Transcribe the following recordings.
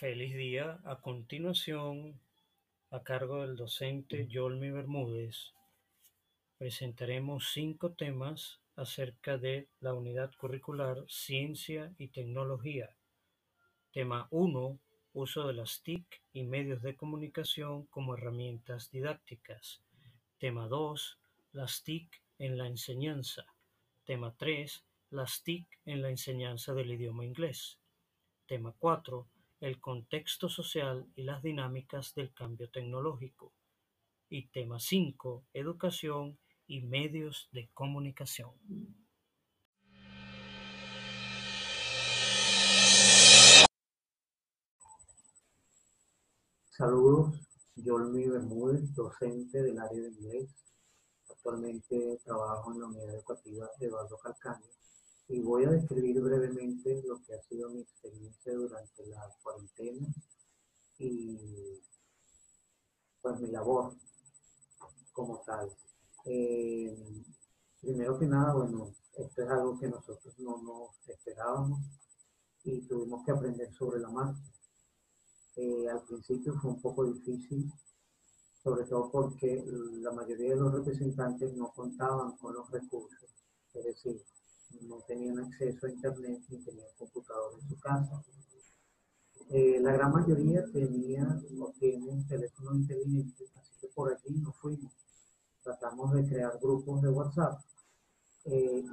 Feliz día. A continuación, a cargo del docente Yolmi Bermúdez, presentaremos cinco temas acerca de la unidad curricular Ciencia y Tecnología. Tema 1. Uso de las TIC y medios de comunicación como herramientas didácticas. Tema 2. Las TIC en la enseñanza. Tema 3. Las TIC en la enseñanza del idioma inglés. Tema 4 el contexto social y las dinámicas del cambio tecnológico. Y tema 5, educación y medios de comunicación. Saludos, Yolmi Bermúdez, docente del área de inglés. Actualmente trabajo en la unidad educativa de Eduardo Calcaño y voy a describir brevemente lo que ha sido mi experiencia durante la cuarentena y pues mi labor como tal. Eh, primero que nada, bueno, esto es algo que nosotros no nos esperábamos y tuvimos que aprender sobre la marcha. Eh, al principio fue un poco difícil, sobre todo porque la mayoría de los representantes no contaban con los recursos, es decir, no tenían acceso a internet ni tenían computador en su casa. Eh, la gran mayoría tenía o tienen teléfono inteligente, así que por allí nos fuimos. Tratamos de crear grupos de WhatsApp eh,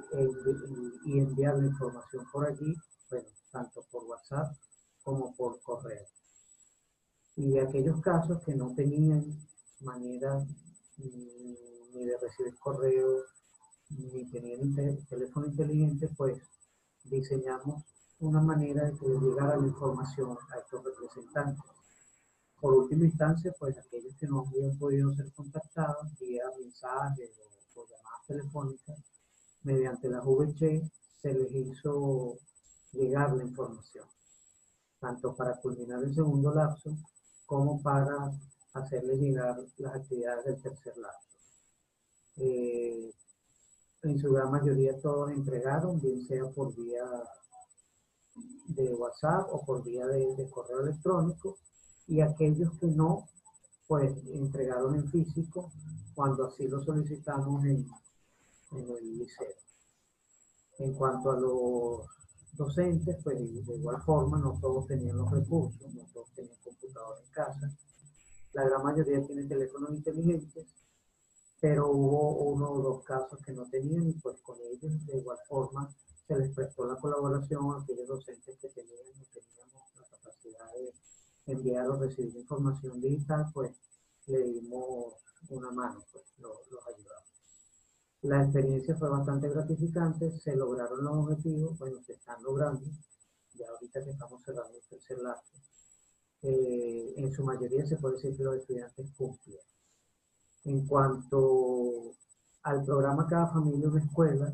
y enviar la información por allí, bueno, tanto por WhatsApp como por correo. Y aquellos casos que no tenían manera ni de recibir correo ni tenían teléfono inteligente, pues diseñamos una manera de que llegara la información a estos representantes. Por última instancia, pues aquellos que no habían podido ser contactados vía mensajes o, llamadas telefónicas, mediante la VC se les hizo llegar la información, tanto para culminar el segundo lapso como para hacerles llegar las actividades del tercer lapso. Eh, en su gran mayoría todos entregaron, bien sea por vía de WhatsApp o por vía de, correo electrónico, y aquellos que no, pues entregaron en físico cuando así lo solicitamos en, en el liceo. En cuanto a los docentes, pues de igual forma no todos tenían los recursos, no todos tenían computador en casa. La gran mayoría tienen teléfonos inteligentes pero hubo uno o dos casos que no tenían y pues con ellos de igual forma se les prestó la colaboración a aquellos docentes que tenían no teníamos la capacidad de enviar o recibir información digital, pues le dimos una mano, pues los ayudamos. La experiencia fue bastante gratificante, se lograron los objetivos, bueno, se están logrando, ya ahorita que estamos cerrando el tercer lapso. Eh, en su mayoría se puede decir que los estudiantes cumplieron. En cuanto al programa Cada Familia una Escuela,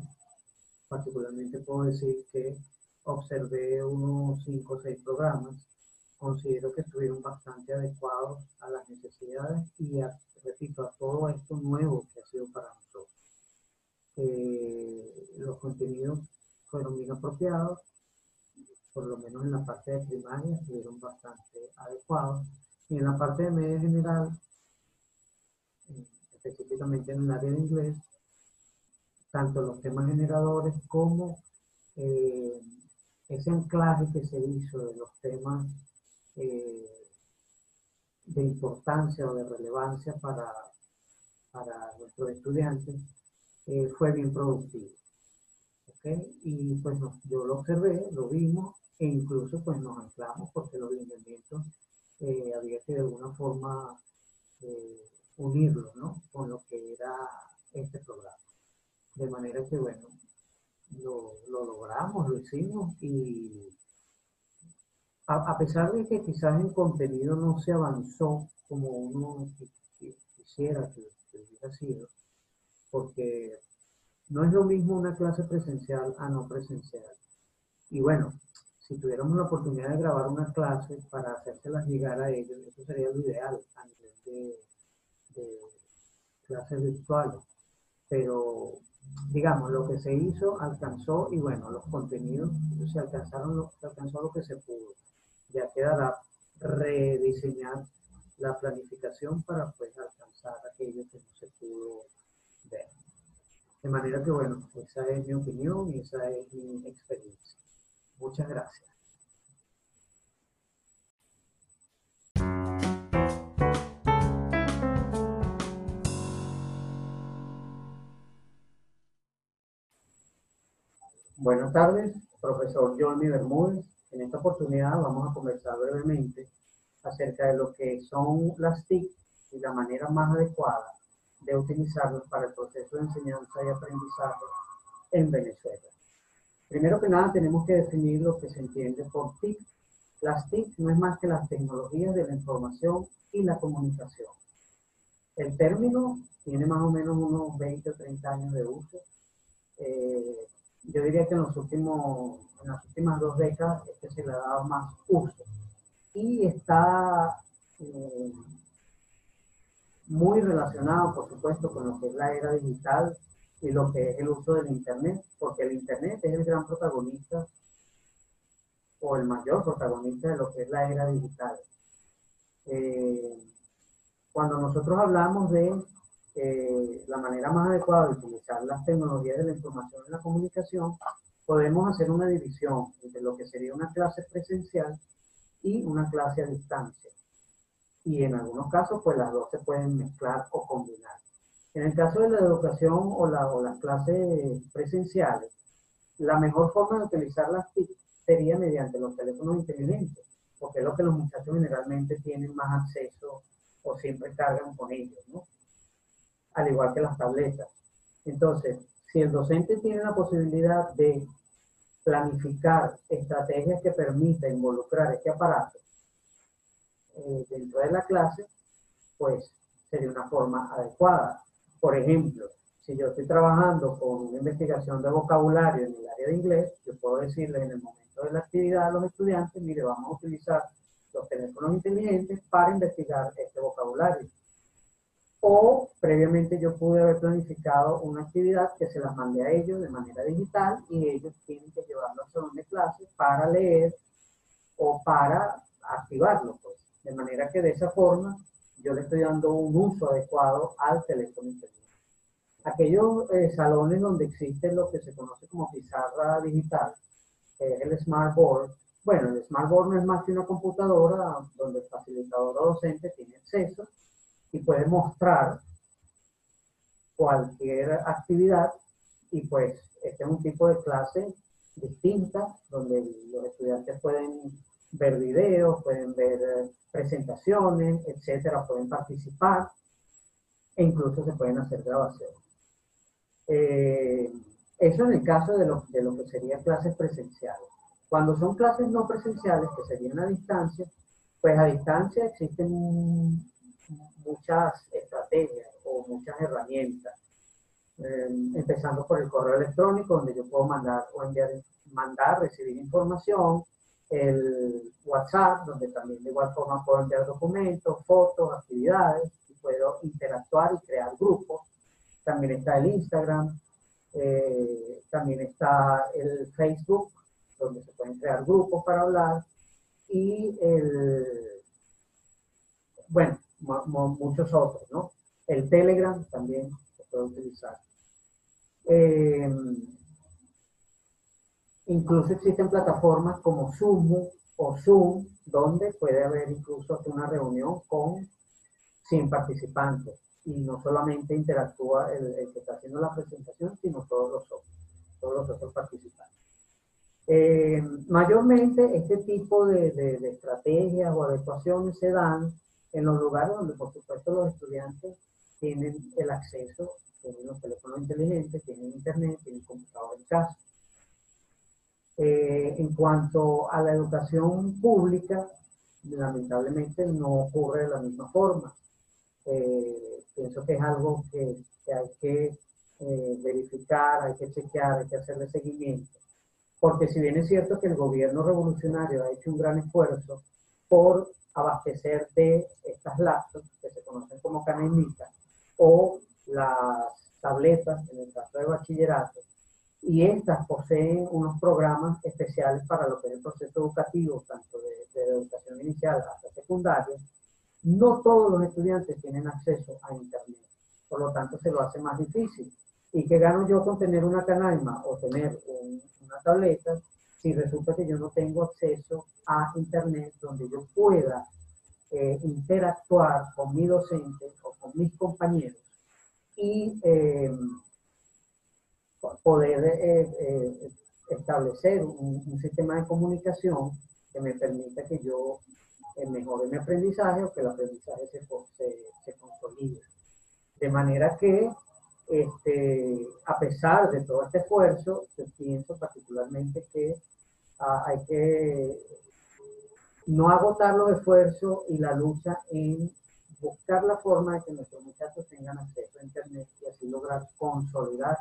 particularmente puedo decir que observé unos 5 o 6 programas, considero que estuvieron bastante adecuados a las necesidades y, repito, a todo esto nuevo que ha sido para nosotros. Eh, los contenidos fueron bien apropiados, por lo menos en la parte de primaria estuvieron bastante adecuados, y en la parte de media general específicamente en el área de inglés, tanto los temas generadores como eh, ese anclaje que se hizo de los temas eh, de importancia o de relevancia para, para nuestros estudiantes eh, fue bien productivo. Y pues yo lo observé, lo vimos e incluso pues nos anclamos porque los lineamientos había que de alguna forma unirlo ¿no? con lo que era este programa. De manera que, bueno, lo, logramos, lo hicimos y a, pesar de que quizás el contenido no se avanzó como uno quisiera que, hubiera sido, porque no es lo mismo una clase presencial a no presencial. Y bueno, si tuviéramos la oportunidad de grabar una clase para hacérselas llegar a ellos, eso sería lo ideal a nivel de, clases virtuales. Pero, digamos, lo que se hizo alcanzó y bueno, los contenidos se alcanzaron, se alcanzó lo que se pudo. Ya quedará rediseñar la planificación para pues alcanzar aquello que no se pudo ver. De manera que bueno, esa es mi opinión y esa es mi experiencia. Muchas gracias. Buenas tardes, profesor Johnny Bermúdez. En esta oportunidad vamos a conversar brevemente acerca de lo que son las TIC y la manera más adecuada de utilizarlas para el proceso de enseñanza y aprendizaje en Venezuela. Primero que nada tenemos que definir lo que se entiende por TIC. Las TIC no es más que las tecnologías de la información y la comunicación. El término tiene más o menos unos 20 o 30 años de uso. Eh, yo diría que en, los últimos, en las últimas dos décadas es que se le ha dado más uso y está eh, muy relacionado, por supuesto, con lo que es la era digital y lo que es el uso del Internet, porque el Internet es el gran protagonista o el mayor protagonista de lo que es la era digital. Eh, cuando nosotros hablamos de eh, la manera más adecuada de utilizar las tecnologías de la información y la comunicación, podemos hacer una división entre lo que sería una clase presencial y una clase a distancia. Y en algunos casos, pues las dos se pueden mezclar o combinar. En el caso de la educación o, o las clases presenciales, la mejor forma de utilizar las TIC sería mediante los teléfonos inteligentes, porque es lo que los muchachos generalmente tienen más acceso o siempre cargan con ellos, ¿no? Al igual que las tabletas. Entonces, si el docente tiene la posibilidad de planificar estrategias que permitan involucrar este aparato eh, dentro de la clase, pues sería una forma adecuada. Por ejemplo, si yo estoy trabajando con una investigación de vocabulario en el área de inglés, yo puedo decirle en el momento de la actividad a los estudiantes, mire, vamos a utilizar los teléfonos inteligentes para investigar este vocabulario o previamente yo pude haber planificado una actividad que se las mandé a ellos de manera digital y ellos tienen que llevarlo al salón de clase para leer o para activarlo, pues. De manera que de esa forma yo le estoy dando un uso adecuado al teléfono inteligente. Aquellos eh, salones donde existe lo que se conoce como pizarra digital, que es el Smart Board, bueno, el Smart Board no es más que una computadora donde el facilitador o docente tiene acceso y puede mostrar cualquier actividad y pues este es un tipo de clase distinta donde los estudiantes pueden ver videos, pueden ver eh, presentaciones, etcétera, pueden participar e incluso se pueden hacer grabaciones. Eh, eso en el caso de lo, de lo que serían clases presenciales. Cuando son clases no presenciales, que serían a distancia, pues a distancia existen muchas estrategias o muchas herramientas. Eh, empezando por el correo electrónico, donde yo puedo mandar o enviar, mandar, recibir información, el WhatsApp, donde también de igual forma puedo enviar documentos, fotos, actividades, y puedo interactuar y crear grupos. También está el Instagram, eh, también está el Facebook, donde se pueden crear grupos para hablar, y el, bueno, muchos otros, ¿no? El Telegram también se puede utilizar. Eh, incluso existen plataformas como Zoom o Zoom, donde puede haber incluso una reunión con 100 participantes y no solamente interactúa el, que está haciendo la presentación, sino todos los otros, todos los otros participantes. Eh, mayormente este tipo de, de estrategias o adecuaciones se dan en los lugares donde por supuesto los estudiantes tienen el acceso, tienen los teléfonos inteligentes, tienen internet, tienen computador en casa. Eh, en cuanto a la educación pública, lamentablemente no ocurre de la misma forma. Eh, pienso que es algo que, hay que eh, verificar, hay que chequear, hay que hacerle seguimiento. Porque si bien es cierto que el gobierno revolucionario ha hecho un gran esfuerzo por abastecer de estas laptops que se conocen como canemitas o las tabletas en el caso de bachillerato y estas poseen unos programas especiales para lo que es el proceso educativo, tanto de, educación inicial hasta secundaria, no todos los estudiantes tienen acceso a Internet. Por lo tanto, se lo hace más difícil. ¿Y qué gano yo con tener una canaima o tener una tableta si resulta que yo no tengo acceso a Internet donde yo pueda eh, interactuar con mi docente o con mis compañeros y eh, poder eh, establecer un, sistema de comunicación que me permita que yo mejore mi aprendizaje o que el aprendizaje se, se, consolide. De manera que, este, a pesar de todo este esfuerzo, yo pienso particularmente que ah, hay que no agotar los esfuerzos y la lucha en buscar la forma de que nuestros muchachos tengan acceso a Internet y así lograr consolidar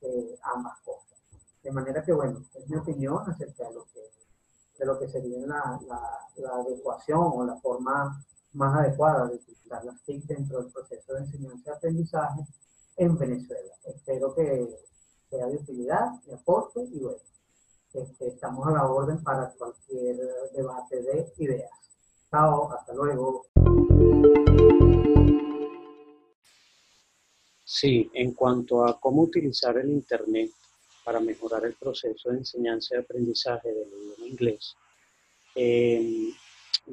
eh, ambas cosas. De manera que, bueno, es mi opinión acerca de lo que, de lo que sería la, la, adecuación o la forma más adecuada de utilizar las TIC dentro del proceso de enseñanza y aprendizaje en Venezuela. Espero que sea de utilidad, de aporte y bueno, este, estamos a la orden para cualquier debate de ideas. Chao, hasta luego. Sí, en cuanto a cómo utilizar el Internet para mejorar el proceso de enseñanza y aprendizaje del idioma inglés, em,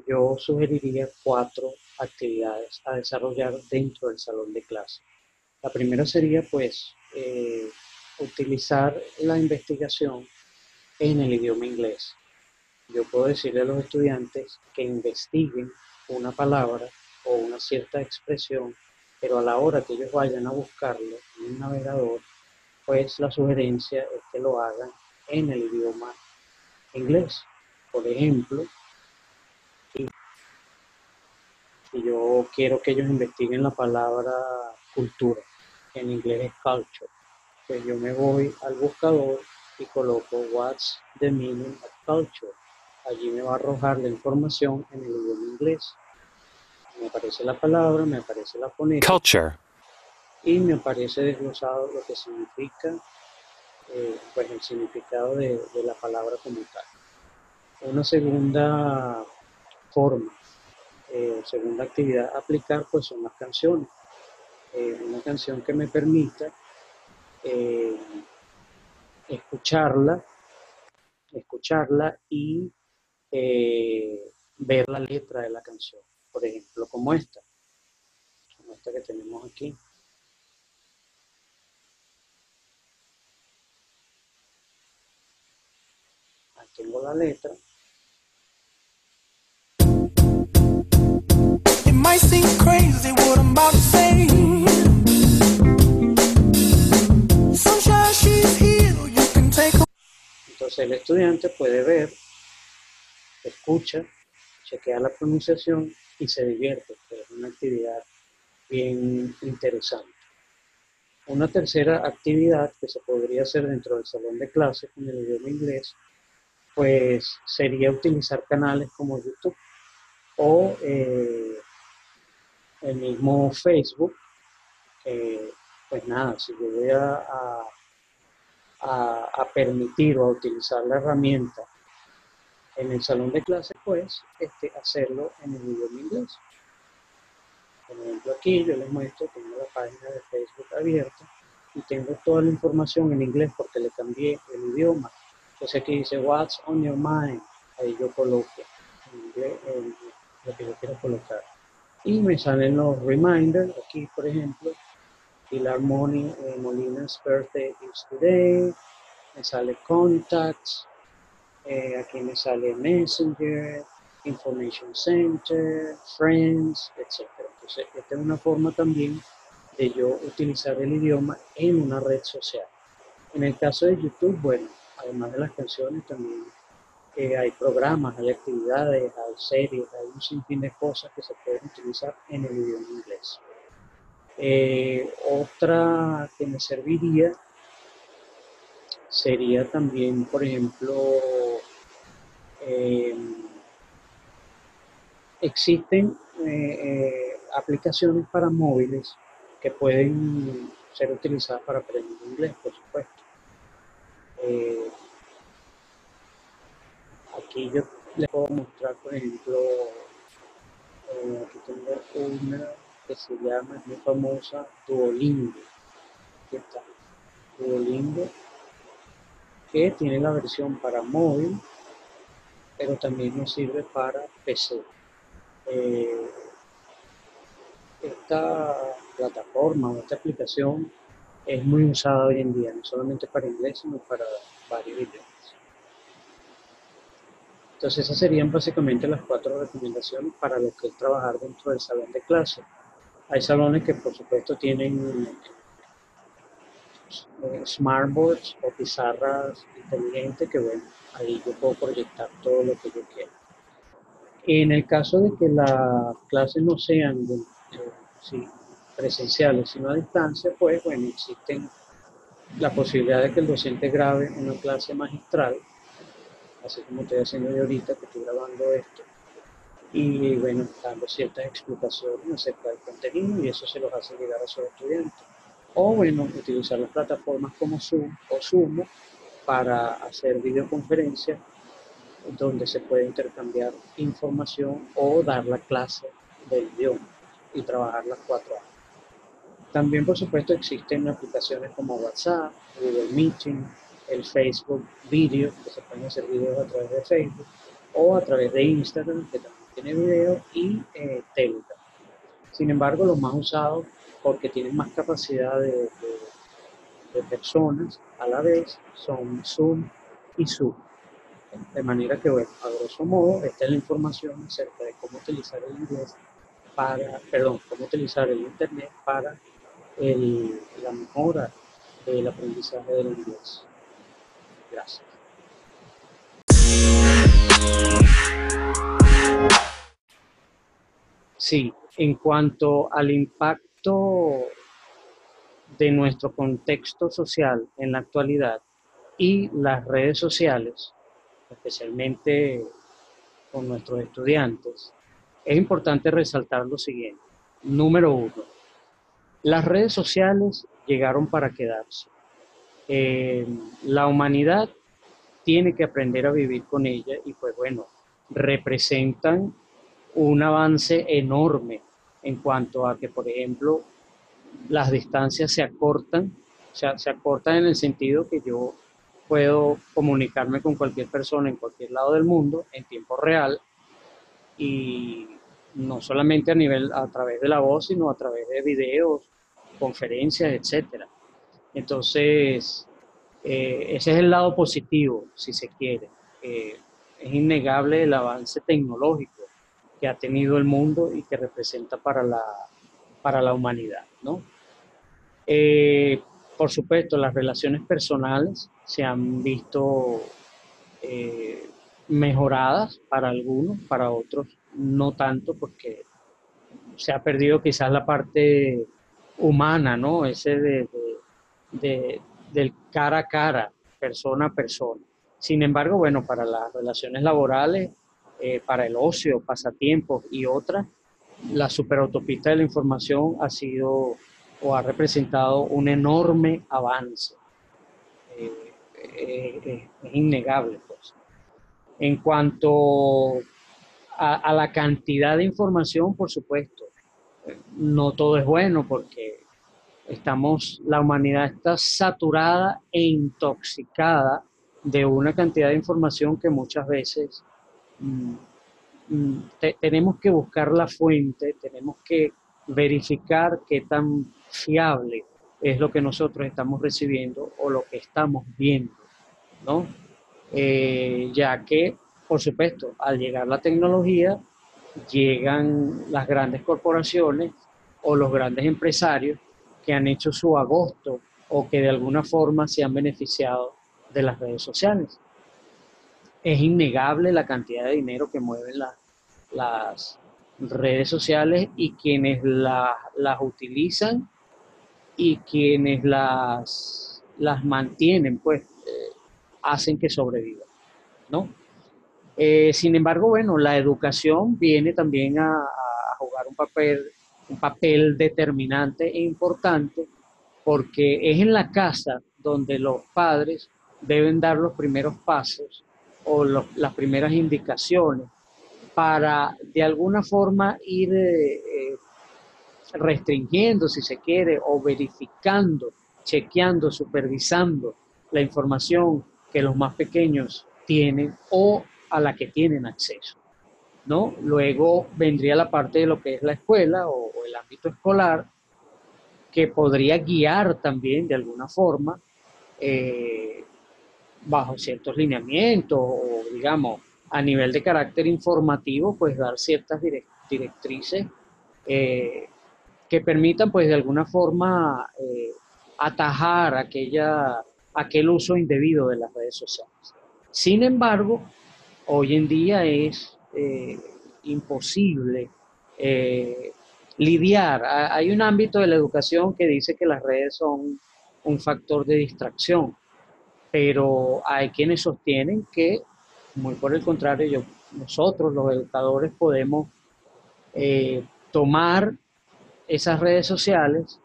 yo sugeriría cuatro actividades a desarrollar dentro del salón de clase. La primera sería, pues, eh, utilizar la investigación en el idioma inglés. Yo puedo decirle a los estudiantes que investiguen una palabra o una cierta expresión, pero a la hora que ellos vayan a buscarlo en un navegador, pues la sugerencia es que lo hagan en el idioma inglés. Por ejemplo, si yo quiero que ellos investiguen la palabra cultura, en inglés es culture, pues yo me voy al buscador y coloco What's the meaning of culture. Allí me va a arrojar la información en el idioma inglés. Me aparece la palabra, me aparece la fonética. Culture. Y me aparece desglosado lo que significa, eh, pues el significado de, la palabra como tal. Una segunda forma, eh, segunda actividad a aplicar, pues son las canciones. Eh, una canción que me permita escucharla, escucharla y eh, ver la letra de la canción. Por ejemplo, como esta, como esta que tenemos aquí. Tengo la letra. Entonces el estudiante puede ver, escucha, chequea la pronunciación y se divierte, es una actividad bien interesante. Una tercera actividad que se podría hacer dentro del salón de clases con el idioma inglés, pues sería utilizar canales como YouTube o eh, el mismo Facebook. pues nada, si yo voy a, permitir o a utilizar la herramienta en el salón de clases, pues este, hacerlo en el idioma inglés. Por ejemplo, aquí yo les muestro, tengo la página de Facebook abierta y tengo toda la información en inglés porque le cambié el idioma. Entonces aquí dice, What's on your mind? Ahí yo coloco en inglés lo que yo quiero colocar. Y me salen los reminders, aquí por ejemplo, Pilar Moni, eh, Molina's birthday is today. Me sale contacts. Eh, aquí me sale Messenger, Information Center, Friends, etc. Entonces, esta es una forma también de yo utilizar el idioma en una red social. En el caso de YouTube, bueno, además de las canciones, también eh, hay programas, hay actividades, hay series, hay un sinfín de cosas que se pueden utilizar en el idioma inglés. Eh, otra que me serviría sería también, por ejemplo, em, existen eh, eh, aplicaciones para móviles que pueden ser utilizadas para aprender inglés, por supuesto. aquí yo les puedo mostrar, por ejemplo, Eh, aquí tengo una que se llama, es muy famosa, Duolingo. ¿Qué tal? Duolingo, que tiene la versión para móvil, pero también nos sirve para PC. Eh, esta plataforma o esta aplicación es muy usada hoy en día, no solamente para inglés, sino para varios idiomas. Entonces esas serían básicamente las cuatro recomendaciones para lo que es trabajar dentro del salón de clase. Hay salones que por supuesto tienen eh, smartboards o pizarras inteligentes que bueno, ahí yo puedo proyectar todo lo que yo quiera. En el caso de que las clases no sean sí, presenciales, sino a distancia, pues bueno, existen la posibilidad de que el docente grabe una clase magistral, así como estoy haciendo yo ahorita, que estoy grabando esto, y bueno, dando ciertas explicaciones acerca del contenido y eso se los hace llegar a sus estudiantes. O bueno, utilizar las plataformas como Zoom o Zoom para hacer videoconferencias donde se puede intercambiar información o dar la clase del idioma y trabajar las cuatro horas. También, por supuesto, existen aplicaciones como WhatsApp, Google Meeting, el Facebook Video, que se pueden hacer videos a través de Facebook, o a través de Instagram, que también tiene video, y eh. Sin embargo, los más usados, porque tienen más capacidad de, personas a la vez, son Zoom y Zoom. De manera que, bueno, a grosso modo, esta es la información acerca de cómo utilizar el inglés para, perdón, cómo utilizar el Internet para la mejora del aprendizaje del inglés. Gracias. Sí, en cuanto al impacto de nuestro contexto social en la actualidad y las redes sociales, especialmente con nuestros estudiantes, es importante resaltar lo siguiente. Número uno, las redes sociales llegaron para quedarse. Eh, la humanidad tiene que aprender a vivir con ella y pues bueno, representan un avance enorme en cuanto a que, por ejemplo, las distancias se acortan, se acortan en el sentido que yo puedo comunicarme con cualquier persona en cualquier lado del mundo en tiempo real y no solamente a nivel a través de la voz, sino a través de videos, conferencias, etcétera. Entonces, eh, ese es el lado positivo, si se quiere. Eh, es innegable el avance tecnológico que ha tenido el mundo y que representa para la, para la humanidad. ¿no? Eh, por supuesto, las relaciones personales se han visto mejoradas para algunos, para otros no tanto, porque se ha perdido quizás la parte humana, ¿no? Ese de, del cara a cara, persona a persona. Sin embargo, bueno, para las relaciones laborales, eh, para el ocio, pasatiempos y otras, la superautopista de la información ha sido o ha representado un enorme avance. Eh, eh, es innegable, pues. En cuanto a la cantidad de información, por supuesto, no todo es bueno porque estamos, la humanidad está saturada e intoxicada de una cantidad de información que muchas veces mm, mm, tenemos que buscar la fuente, tenemos que verificar qué tan fiable es lo que nosotros estamos recibiendo o lo que estamos viendo, ¿no? Eh, ya que, por supuesto, al llegar la tecnología, llegan las grandes corporaciones o los grandes empresarios que han hecho su agosto o que de alguna forma se han beneficiado de las redes sociales. Es innegable la cantidad de dinero que mueven las redes sociales y quienes las utilizan y quienes las, las mantienen, pues eh, hacen que sobrevivan, ¿no? Eh, sin embargo, bueno, la educación viene también a, jugar un papel, un papel determinante e importante porque es en la casa donde los padres deben dar los primeros pasos o las primeras indicaciones para de alguna forma ir eh, eh, restringiendo, si se quiere, o verificando, chequeando, supervisando la información que los más pequeños tienen o a la que tienen acceso. ¿no? Luego vendría la parte de lo que es la escuela o, el ámbito escolar, que podría guiar también de alguna forma eh, bajo ciertos lineamientos o digamos a nivel de carácter informativo, pues dar ciertas directrices eh, que permitan pues de alguna forma eh, atajar aquella, aquel uso indebido de las redes sociales. Sin embargo, hoy en día es eh, imposible lidiar. Hay un ámbito de la educación que dice que las redes son un factor de distracción, pero hay quienes sostienen que, muy por el contrario, nosotros los educadores podemos eh, tomar esas redes sociales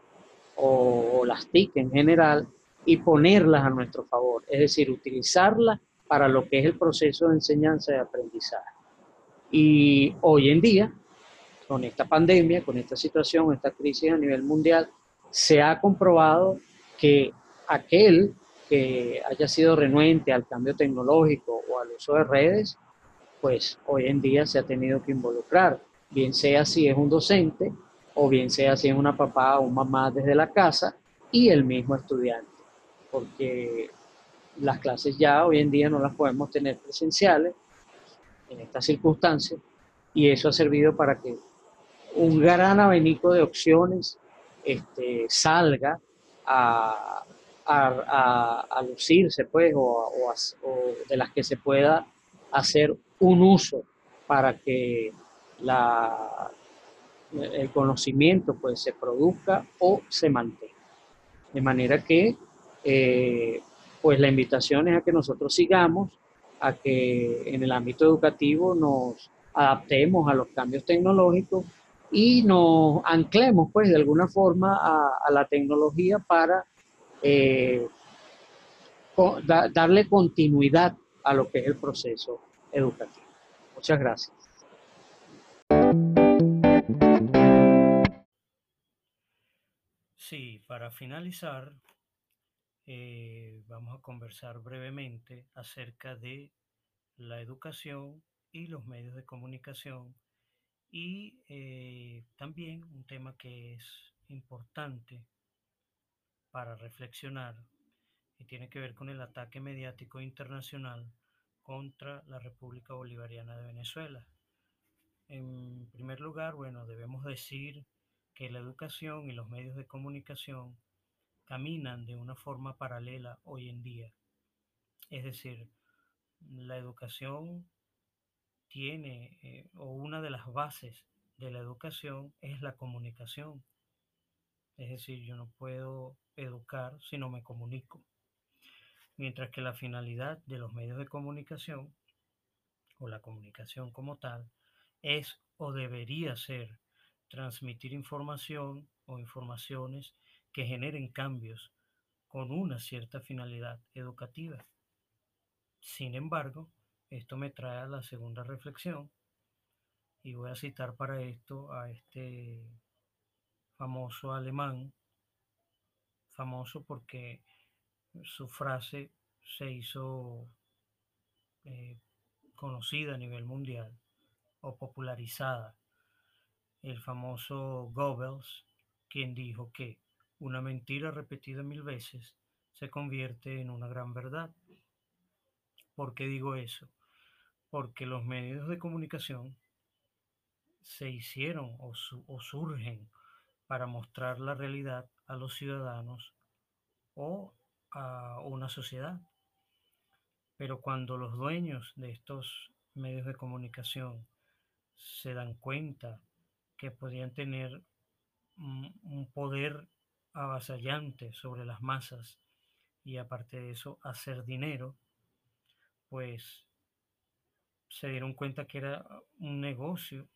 o, las TIC en general y ponerlas a nuestro favor, es decir, utilizarlas para lo que es el proceso de enseñanza y aprendizaje. Y hoy en día, con esta pandemia, con esta situación, esta crisis a nivel mundial, se ha comprobado que aquel que haya sido renuente al cambio tecnológico o al uso de redes, pues hoy en día se ha tenido que involucrar, bien sea si es un docente o bien sea si es una papá o mamá desde la casa y el mismo estudiante, porque las clases ya hoy en día no las podemos tener presenciales en estas circunstancias y eso ha servido para que un gran abanico de opciones este, salga a, a, lucirse, pues, o, o, de las que se pueda hacer un uso para que la, el conocimiento pues se produzca o se mantenga. De manera que eh, pues la invitación es a que nosotros sigamos, a que en el ámbito educativo nos adaptemos a los cambios tecnológicos y nos anclemos pues de alguna forma a, la tecnología para eh, darle continuidad a lo que es el proceso educativo. Muchas gracias. Sí, para finalizar, eh, vamos a conversar brevemente acerca de la educación y los medios de comunicación y eh, también un tema que es importante para reflexionar y tiene que ver con el ataque mediático internacional contra la República Bolivariana de Venezuela. En primer lugar, bueno, debemos decir que la educación y los medios de comunicación caminan de una forma paralela hoy en día. Es decir, la educación tiene, eh, o una de las bases de la educación es la comunicación. Es decir, yo no puedo educar si no me comunico. Mientras que la finalidad de los medios de comunicación, o la comunicación como tal, es o debería ser transmitir información o informaciones que generen cambios con una cierta finalidad educativa. Sin embargo, esto me trae a la segunda reflexión y voy a citar para esto a este famoso alemán, famoso porque su frase se hizo eh, conocida a nivel mundial o popularizada. El famoso Goebbels, quien dijo que una mentira repetida mil veces se convierte en una gran verdad. ¿Por qué digo eso? Porque los medios de comunicación se hicieron o, surgen para mostrar la realidad a los ciudadanos o a una sociedad. Pero cuando los dueños de estos medios de comunicación se dan cuenta que podían tener un poder avasallante sobre las masas y aparte de eso hacer dinero, pues se dieron cuenta que era un negocio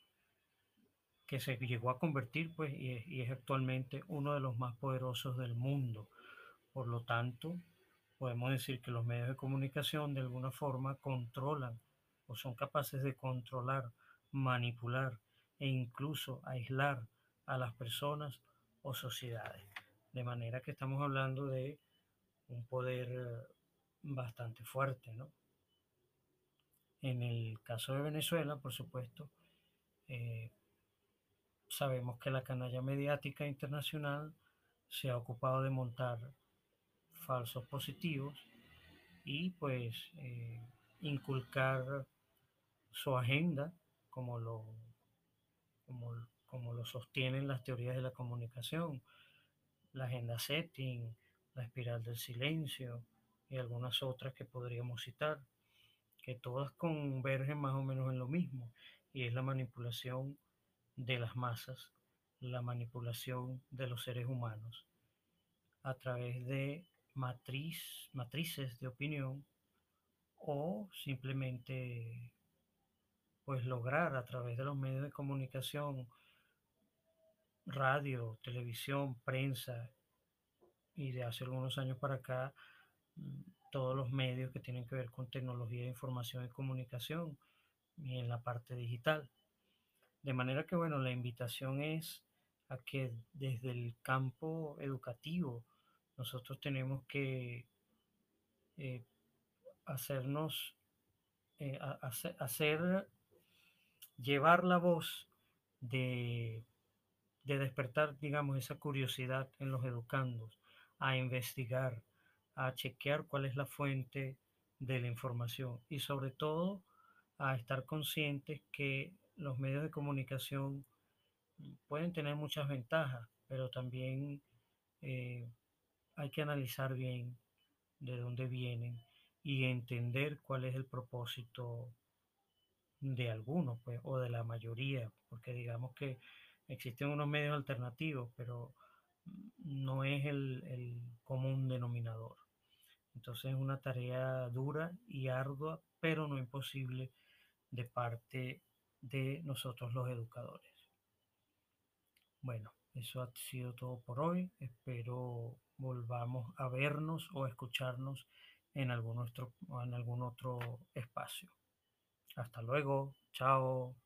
que se llegó a convertir pues y es, actualmente uno de los más poderosos del mundo. Por lo tanto, podemos decir que los medios de comunicación de alguna forma controlan o son capaces de controlar manipular e incluso aislar a las personas o sociedades. De manera que estamos hablando de un poder eh, bastante fuerte, ¿no? En el caso de Venezuela, por supuesto, eh, sabemos que la canalla mediática internacional se ha ocupado de montar falsos positivos y pues eh, inculcar su agenda como lo, como, como lo sostienen las teorías de la comunicación, la agenda setting, la espiral del silencio y algunas otras que podríamos citar, que todas convergen más o menos en lo mismo, y es la manipulación de las masas, la manipulación de los seres humanos a través de matrices de opinión o simplemente pues lograr a través de los medios de comunicación, radio, televisión, prensa y de hace algunos años para acá mm, todos los medios que tienen que ver con tecnología de información y comunicación y en la parte digital. De manera que bueno, la invitación es a que desde el campo educativo nosotros tenemos que eh, hacernos, eh, hacer, llevar la voz de, de despertar, digamos, esa curiosidad en los educandos, a investigar, a chequear cuál es la fuente de la información y sobre todo a estar conscientes que los medios de comunicación pueden tener muchas ventajas, pero también eh, hay que analizar bien de dónde vienen y entender cuál es el propósito de algunos, pues, o de la mayoría, porque digamos que existen unos medios alternativos, pero no es el, el común denominador. Entonces es una tarea dura y ardua, pero no imposible de parte de nosotros los educadores. Bueno, eso ha sido todo por hoy. Espero volvamos a vernos o escucharnos en algún otro, en algún otro espacio. Hasta luego. Chao.